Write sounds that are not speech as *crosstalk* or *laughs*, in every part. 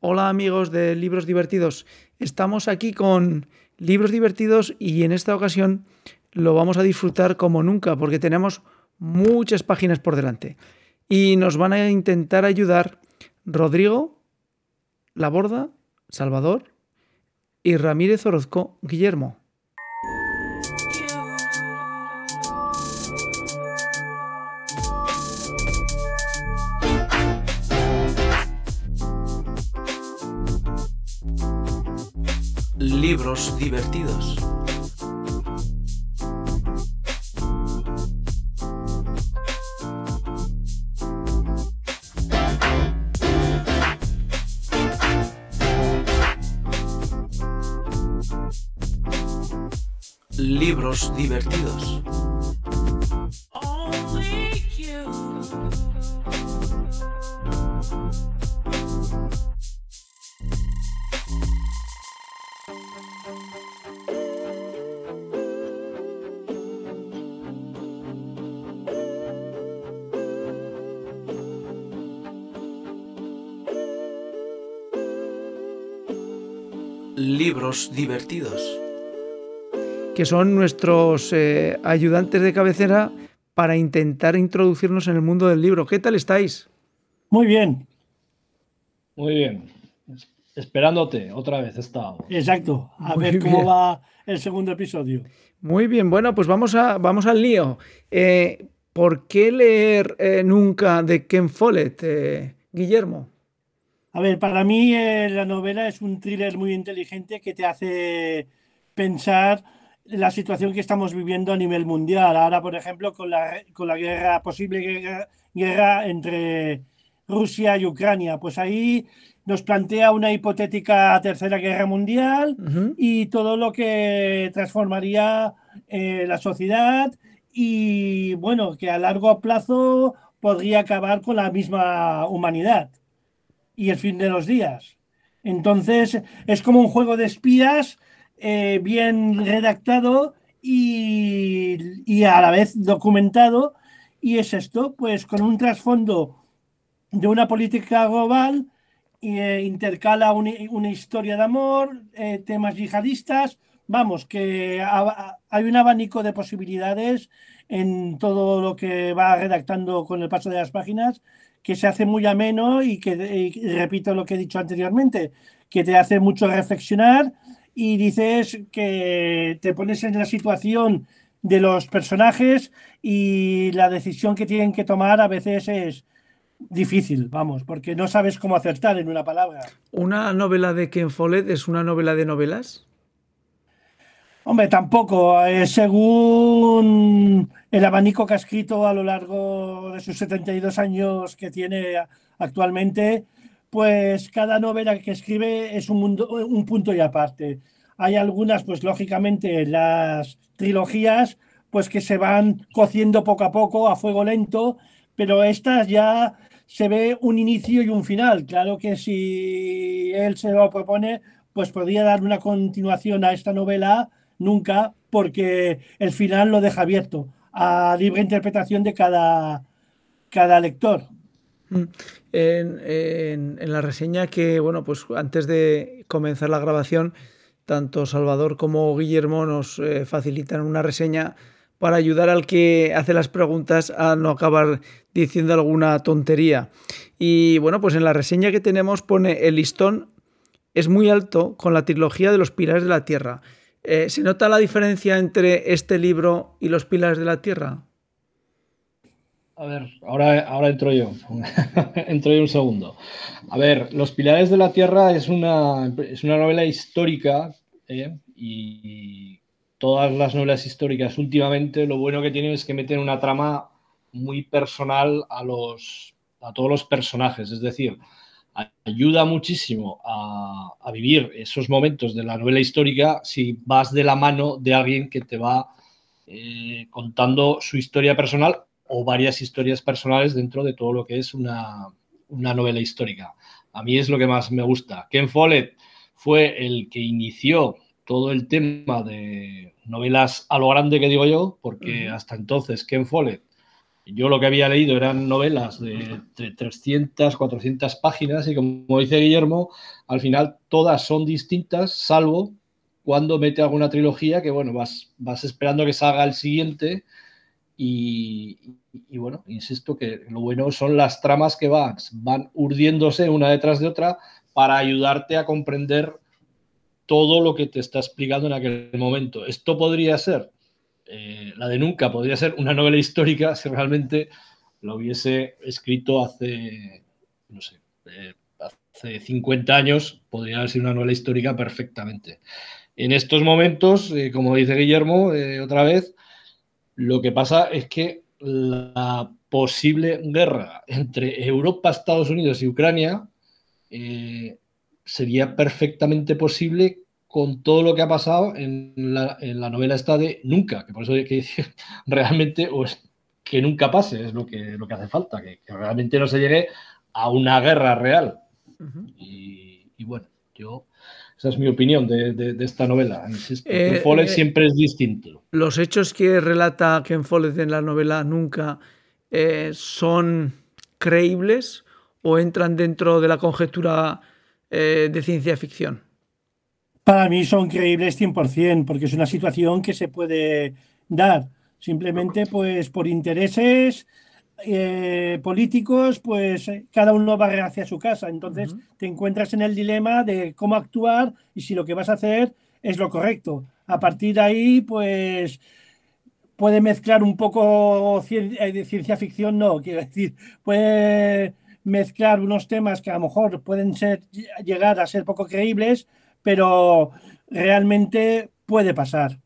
Hola amigos de Libros Divertidos. Estamos aquí con Libros Divertidos y en esta ocasión lo vamos a disfrutar como nunca porque tenemos muchas páginas por delante. Y nos van a intentar ayudar Rodrigo, Laborda, Salvador y Ramírez Orozco Guillermo. Libros divertidos. Libros divertidos. Libros divertidos. Que son nuestros eh, ayudantes de cabecera para intentar introducirnos en el mundo del libro. ¿Qué tal estáis? Muy bien. Muy bien. Esperándote, otra vez estábamos. Exacto. A Muy ver cómo va el segundo episodio. Muy bien, bueno, pues vamos, a, vamos al lío. Eh, ¿Por qué leer eh, nunca de Ken Follett, eh, Guillermo? A ver, para mí eh, la novela es un thriller muy inteligente que te hace pensar la situación que estamos viviendo a nivel mundial. Ahora, por ejemplo, con la, con la guerra, posible guerra, guerra entre Rusia y Ucrania. Pues ahí nos plantea una hipotética tercera guerra mundial y todo lo que transformaría eh, la sociedad y bueno, que a largo plazo podría acabar con la misma humanidad y el fin de los días. Entonces es como un juego de espías eh, bien redactado y, a la vez documentado. Y es esto, pues con un trasfondo de una política global eh, intercala un- una historia de amor, eh, temas yihadistas, vamos, que ha- ha- hay un abanico de posibilidades en todo lo que va redactando con el paso de las páginas, que se hace muy ameno y que, repito lo que he dicho anteriormente, que te hace mucho reflexionar y dices que te pones en la situación de los personajes y la decisión que tienen que tomar a veces es difícil, vamos, porque no sabes cómo acertar en una palabra. ¿Una novela de Ken Follett es una novela de novelas? Hombre, tampoco, eh, según el abanico que ha escrito a lo largo de sus 72 años que tiene actualmente, pues cada novela que escribe es un, mundo, un punto y aparte. Hay algunas, pues lógicamente, las trilogías, pues que se van cociendo poco a poco a fuego lento, pero estas ya se ve un inicio y un final. Claro que si él se lo propone, pues podría dar una continuación a esta novela, nunca, porque el final lo deja abierto a libre interpretación de cada, cada lector. Mm. En, la reseña que, bueno, pues antes de comenzar la grabación, tanto Salvador como Guillermo nos eh, facilitan una reseña para ayudar al que hace las preguntas a no acabar diciendo alguna tontería. Y bueno, pues en la reseña que tenemos pone el listón es muy alto con la trilogía de los Pilares de la Tierra. Eh, ¿Se nota la diferencia entre este libro y los Pilares de la Tierra? A ver, ahora, ahora entro yo. *laughs* entro yo un segundo. A ver, Los Pilares de la Tierra es una, es una novela histórica ¿eh? y todas las novelas históricas últimamente lo bueno que tienen es que meten una trama muy personal a, los, a todos los personajes. Es decir, ayuda muchísimo a, a vivir esos momentos de la novela histórica si vas de la mano de alguien que te va eh, contando su historia personal o varias historias personales dentro de todo lo que es una, una, novela histórica. A mí es lo que más me gusta. Ken Follett fue el que inició todo el tema de novelas a lo grande que digo yo, porque hasta entonces Ken Follett yo lo que había leído eran novelas de 300, 400 páginas y como dice Guillermo, al final todas son distintas, salvo cuando mete alguna trilogía que, bueno, vas, vas esperando que salga el siguiente y, bueno, insisto que lo bueno son las tramas que van, van urdiéndose una detrás de otra para ayudarte a comprender todo lo que te está explicando en aquel momento. Esto podría ser, eh, la de Nunca, podría ser una novela histórica si realmente lo hubiese escrito hace, no sé, eh, hace 50 años, podría haber sido una novela histórica perfectamente. En estos momentos, eh, como dice Guillermo, otra vez, lo que pasa es que la posible guerra entre Europa, Estados Unidos y Ucrania sería perfectamente posible con todo lo que ha pasado en la, novela esta de Nunca, que por eso hay que decir *laughs* realmente o es que nunca pase, es lo que, lo que hace falta, que, realmente no se llegue a una guerra real. y, bueno, yo, esa es mi opinión de, esta novela. Eh, Ken eh, siempre es distinto. Los hechos que relata Ken Follett en la novela Nunca eh, son creíbles o entran dentro de la conjetura de ciencia ficción? Para mí son creíbles 100%, porque es una situación que se puede dar. Simplemente, pues por intereses eh, políticos, pues cada uno va hacia su casa. Entonces te encuentras en el dilema de cómo actuar y si lo que vas a hacer es lo correcto. A partir de ahí, pues puede mezclar un poco eh, ciencia ficción, no, *laughs* quiero decir, puede mezclar unos temas que a lo mejor pueden ser, llegar a ser poco creíbles, pero realmente puede pasar.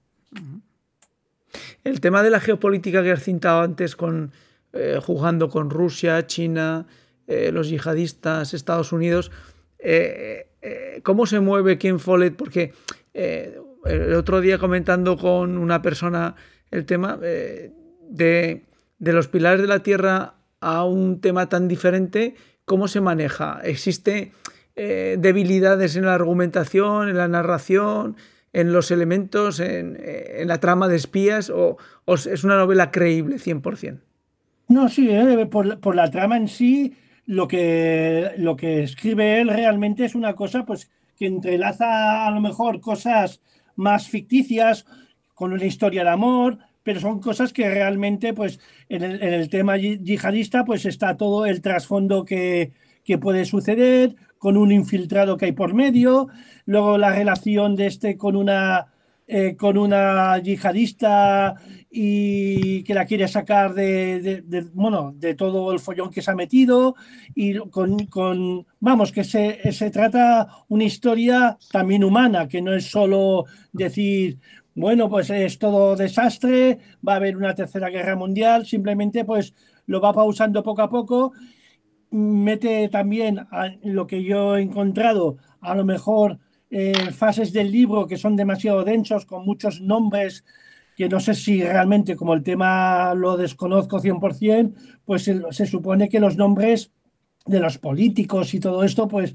El tema de la geopolítica que has citado antes, con, eh, jugando con Rusia, China, eh, los yihadistas, Estados Unidos, eh, ¿cómo se mueve Ken Follett? Porque el otro día comentando con una persona el tema de los pilares de la Tierra a un tema tan diferente, ¿cómo se maneja? ¿Existe eh, debilidades en la argumentación, en la narración, en los elementos, en, la trama de espías, o, es una novela creíble 100%? No, sí, eh, por, la trama en sí, lo que, lo que escribe él realmente es una cosa pues, que entrelaza a lo mejor cosas más ficticias con una historia de amor, pero son cosas que realmente, pues, en el, en el tema yihadista, pues está todo el trasfondo que, que puede suceder, con un infiltrado que hay por medio, luego la relación de este con una, eh, con una yihadista y que la quiere sacar de, bueno, de todo el follón que se ha metido y con, vamos, que se, se trata una historia también humana, que no es solo decir, bueno, pues es todo desastre, va a haber una tercera guerra mundial, simplemente pues lo va pausando poco a poco mete también lo que yo he encontrado, a lo mejor eh, fases del libro que son demasiado densos, con muchos nombres que no sé si realmente, como el tema lo desconozco 100%, pues se, supone que los nombres de los políticos y todo esto, pues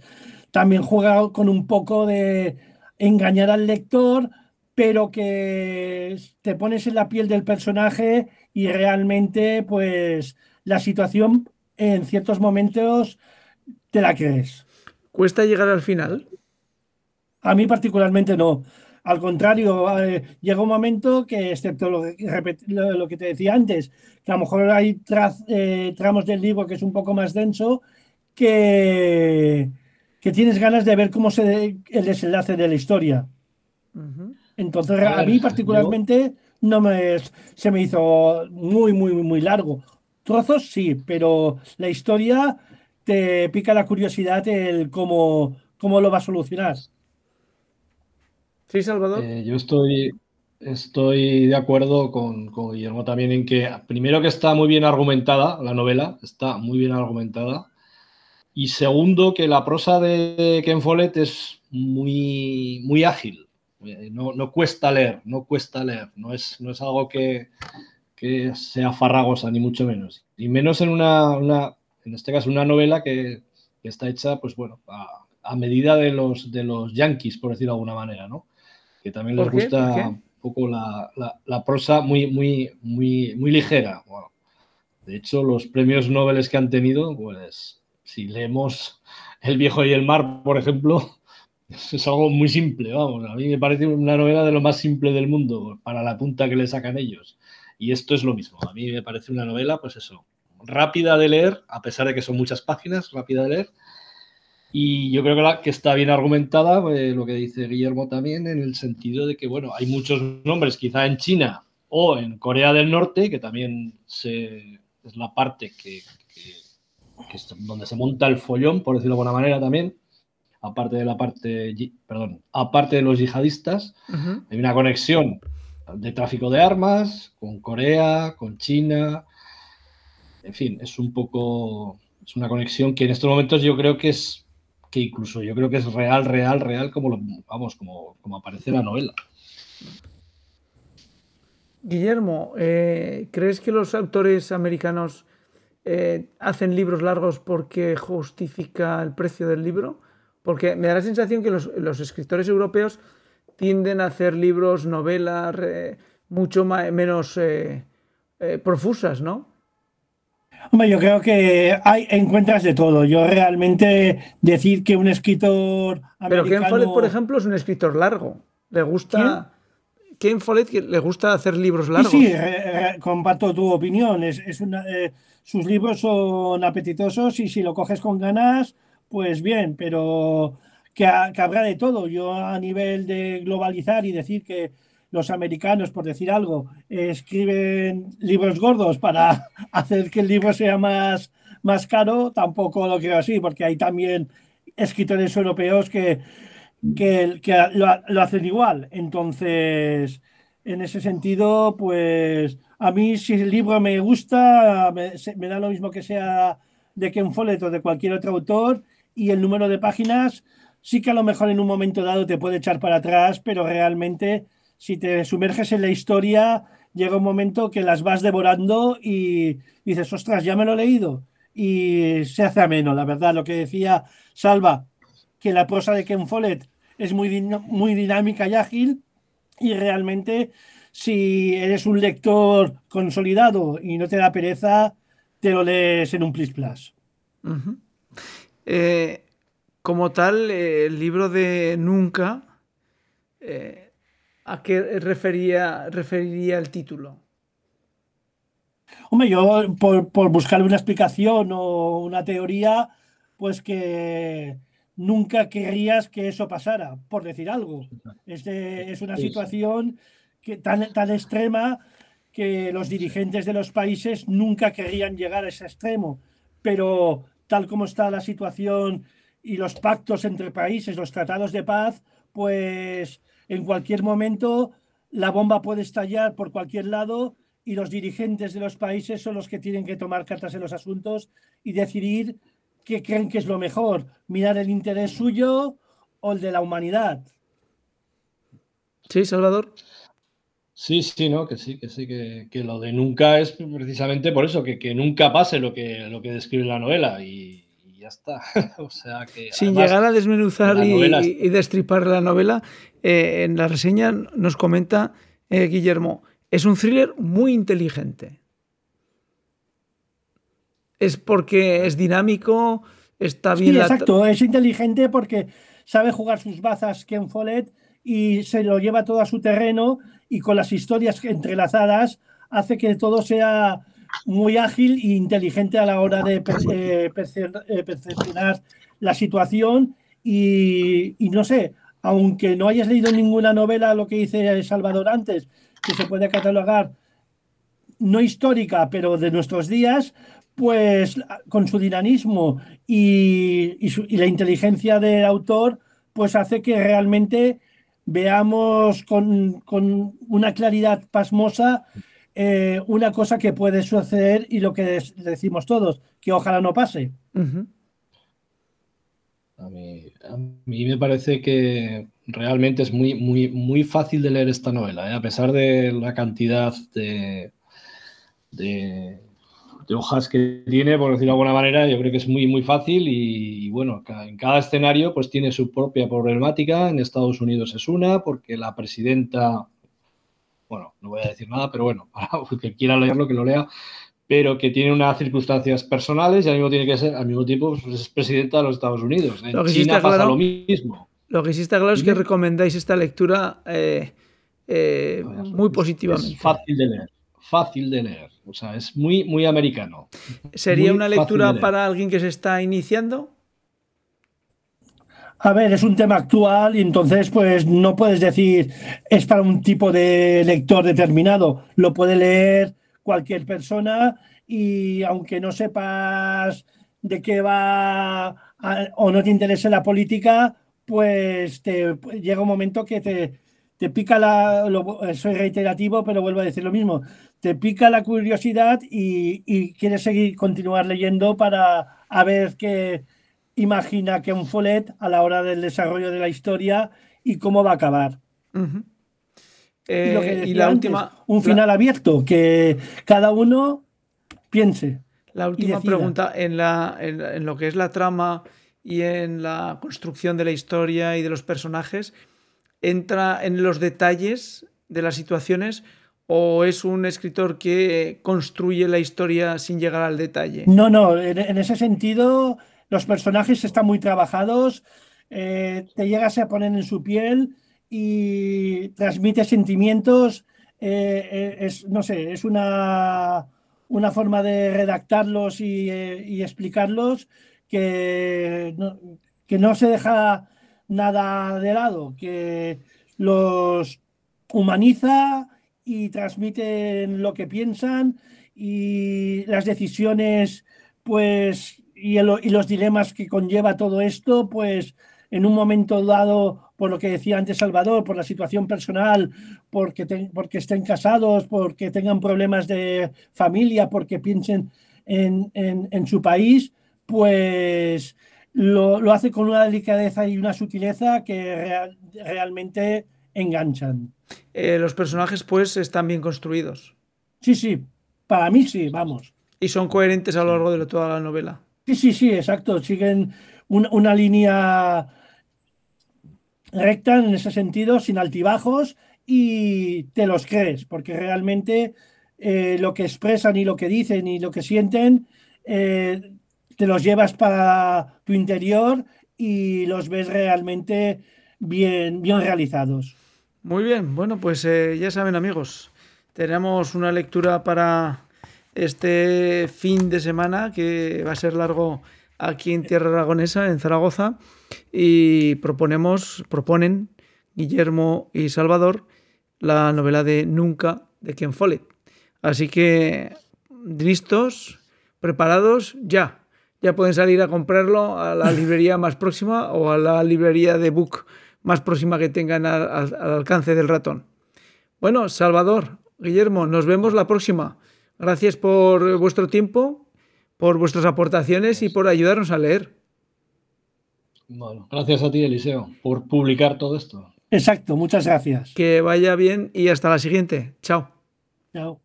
también juega con un poco de engañar al lector, pero que te pones en la piel del personaje y realmente, pues la situación en ciertos momentos te la crees. ¿Cuesta llegar al final? A mí particularmente no. Al contrario, eh, llega un momento que, excepto lo, que te decía antes, que a lo mejor hay eh, tramos del libro que es un poco más denso, que, que tienes ganas de ver cómo se el desenlace de la historia. Entonces, a, mí particularmente no me, se me hizo muy, muy, muy largo. Trozos sí, pero la historia te pica la curiosidad el cómo, cómo lo va a solucionar. Sí, Salvador. Eh, yo estoy, estoy de acuerdo con, Guillermo también en que, primero, que está muy bien argumentada la novela, está muy bien argumentada. Y segundo, que la prosa de Ken Follett es muy, muy ágil. Eh, no, no, cuesta leer, no cuesta leer. No es, no es algo que, que sea farragosa, ni mucho menos. Y menos en una, en este caso, una novela que, está hecha, pues bueno, a, medida de los, de los yankees, por decirlo de alguna manera, ¿no? Que también les gusta un poco la, prosa muy, muy, muy, muy ligera. De hecho, los premios Nobel que han tenido, pues si leemos El viejo y el mar, por ejemplo, *laughs* es algo muy simple, vamos. A mí me parece una novela de lo más simple del mundo para la punta que le sacan ellos. Y esto es lo mismo. A mí me parece una novela, pues eso, rápida de leer, a pesar de que son muchas páginas, rápida de leer. Y yo creo que, la, que está bien argumentada eh, lo que dice Guillermo también, en el sentido de que, bueno, hay muchos nombres, quizá en China o en Corea del Norte, que también se, es la parte que, es donde se monta el follón, por decirlo de alguna manera también, aparte de la parte, perdón, aparte de los yihadistas, hay una conexión de tráfico de armas con Corea, con China, en fin, es un poco, es una conexión que en estos momentos yo creo que es, que incluso yo creo que es real, real, real, como lo, vamos, como, como aparece la novela. Guillermo, eh, ¿crees que los autores americanos eh, hacen libros largos porque justifica el precio del libro? Porque me da la sensación que los, escritores europeos tienden a hacer libros, novelas, mucho menos eh, profusas, ¿no? Hombre, yo creo que hay encuentras de todo. Yo realmente decir que un escritor americano... Pero Ken Follett, por ejemplo, es un escritor largo. Le gusta... Ken Follett le gusta hacer libros largos. Sí, comparto tu opinión. Es, eh, sus libros son apetitosos y si lo coges con ganas, pues bien, pero que, habrá de todo. Yo a nivel de globalizar y decir que los americanos, por decir algo, escriben libros gordos para *laughs* hacer que el libro sea más, más caro, tampoco lo creo así, porque hay también escritores europeos que que, lo, hacen igual. Entonces, en ese sentido, pues a mí si el libro me gusta, me, da lo mismo que sea de Ken Follett o de cualquier otro autor y el número de páginas sí que a lo mejor en un momento dado te puede echar para atrás, pero realmente si te sumerges en la historia, llega un momento que las vas devorando y dices, ostras, ya me lo he leído. Y se hace ameno, la verdad, lo que decía Salva, que la prosa de Ken Follett es muy, dinámica y ágil y realmente si eres un lector consolidado y no te da pereza, te lo lees en un plis plus. Eh, como tal, el libro de Nunca, eh, ¿a qué refería, referiría el título? Hombre, yo por, por buscar una explicación o una teoría, pues que nunca querrías que eso pasara, por decir algo. Es, es una situación que, tan, tan extrema que los dirigentes de los países nunca querrían llegar a ese extremo, pero tal como está la situación y los pactos entre países, los tratados de paz, pues en cualquier momento la bomba puede estallar por cualquier lado y los dirigentes de los países son los que tienen que tomar cartas en los asuntos y decidir ¿qué creen que es lo mejor? ¿Mirar el interés suyo o el de la humanidad? Sí, Salvador. Sí, sí, ¿no? Que sí, que sí, que, lo de nunca es precisamente por eso, que, nunca pase lo que, lo que describe la novela y, ya está. *laughs* o sea que. Sin llegar a desmenuzar y, destripar la novela, eh, en la reseña nos comenta eh, Guillermo, es un thriller muy inteligente es porque es dinámico, está bien. Sí, exacto, es inteligente porque sabe jugar sus bazas Ken Follett y se lo lleva todo a su terreno y con las historias entrelazadas hace que todo sea muy ágil e inteligente a la hora de eh, eh, percepcionar la situación y, y, no sé, aunque no hayas leído ninguna novela, lo que dice Salvador antes, que se puede catalogar no histórica, pero de nuestros días, pues con su dinamismo y, la inteligencia del autor, pues hace que realmente veamos con, una claridad pasmosa eh, una cosa que puede suceder y lo que decimos todos, que ojalá no pase. a, mí, me parece que realmente es muy, muy, muy fácil de leer esta novela, ¿eh? a pesar de la cantidad de, de de hojas que tiene, por decirlo de alguna manera, yo creo que es muy, muy fácil y, bueno, en cada escenario pues tiene su propia problemática. En Estados Unidos es una, porque la presidenta, bueno, no voy a decir nada, pero bueno, *laughs* para el que quiera leerlo, que lo lea, pero que tiene unas circunstancias personales y al mismo, tiene que ser, al mismo tiempo pues, es presidenta de los Estados Unidos. En Lo que sí China está pasa claro- lo mismo. Lo que sí está claro es que recomendáis esta lectura eh, eh, muy positivamente. Es fácil de leer, fácil de leer. O sea, es muy, muy americano. ¿Sería muy una lectura para alguien que se está iniciando? A ver, es un tema actual y entonces pues no puedes decir es para un tipo de lector determinado. Lo puede leer cualquier persona y aunque no sepas de qué va o no te interese la política, pues te llega un momento que te, te pica la... soy reiterativo, pero vuelvo a decir lo mismo. Te pica la curiosidad y, y quieres seguir, continuar leyendo para a ver qué imagina que un Follett a la hora del desarrollo de la historia y cómo va a acabar. Y lo que Eh, y la antes, última, un la- final abierto, que cada uno piense. La última pregunta, en, la, en, en lo que es la trama y en la construcción de la historia y de los personajes, ¿entra en los detalles de las situaciones o es un escritor que construye la historia sin llegar al detalle? No, no, en, en ese sentido los personajes están muy trabajados, eh, te llegas a poner en su piel y transmite sentimientos. eh, eh, es, no sé, es una, una forma de redactarlos y, explicarlos que que no se deja nada de lado, que los humaniza y transmiten lo que piensan y las decisiones, pues, y, el- y los dilemas que conlleva todo esto, pues, en un momento dado, por lo que decía antes Salvador, por la situación personal, porque, te- porque estén casados, porque tengan problemas de familia, porque piensen en, en- en su país, pues lo, lo hace con una delicadeza y una sutileza que real- realmente enganchan. Eh, los personajes, pues, están bien construidos Sí, sí, para mí sí, vamos. y son coherentes a lo largo de toda la novela. Sí, sí, sí, exacto. Siguen un- una línea recta en ese sentido, sin altibajos, y te los crees, porque realmente eh, lo que expresan y lo que dicen y lo que sienten, eh, te los llevas para tu interior y los ves realmente bien, bien realizados. Muy bien, bueno, pues eh, ya saben amigos, tenemos una lectura para este fin de semana que va a ser largo aquí en Tierra Aragonesa, en Zaragoza, y proponemos, proponen Guillermo y Salvador la novela de Nunca de Ken Follett. Así que listos, preparados, ya. Ya pueden salir a comprarlo a la *laughs* librería más próxima o a la librería de book más próxima que tengan al, al- al alcance del ratón. Bueno, Salvador, Guillermo, nos vemos la próxima. Gracias por vuestro tiempo, por vuestras aportaciones y por ayudarnos a leer. Bueno, gracias a ti, Eliseo, por publicar todo esto. Exacto, muchas gracias. Que vaya bien y hasta la siguiente. Chao. Chao.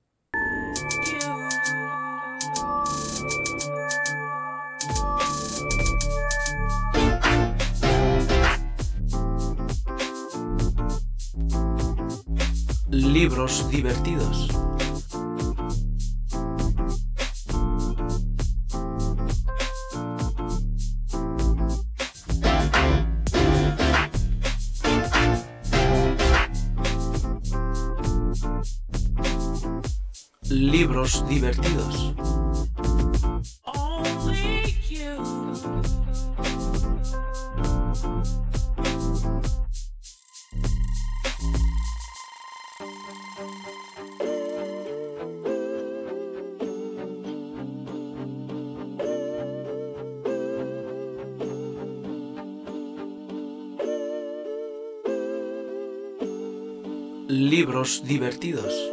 Libros divertidos. Libros divertidos. Libros divertidos.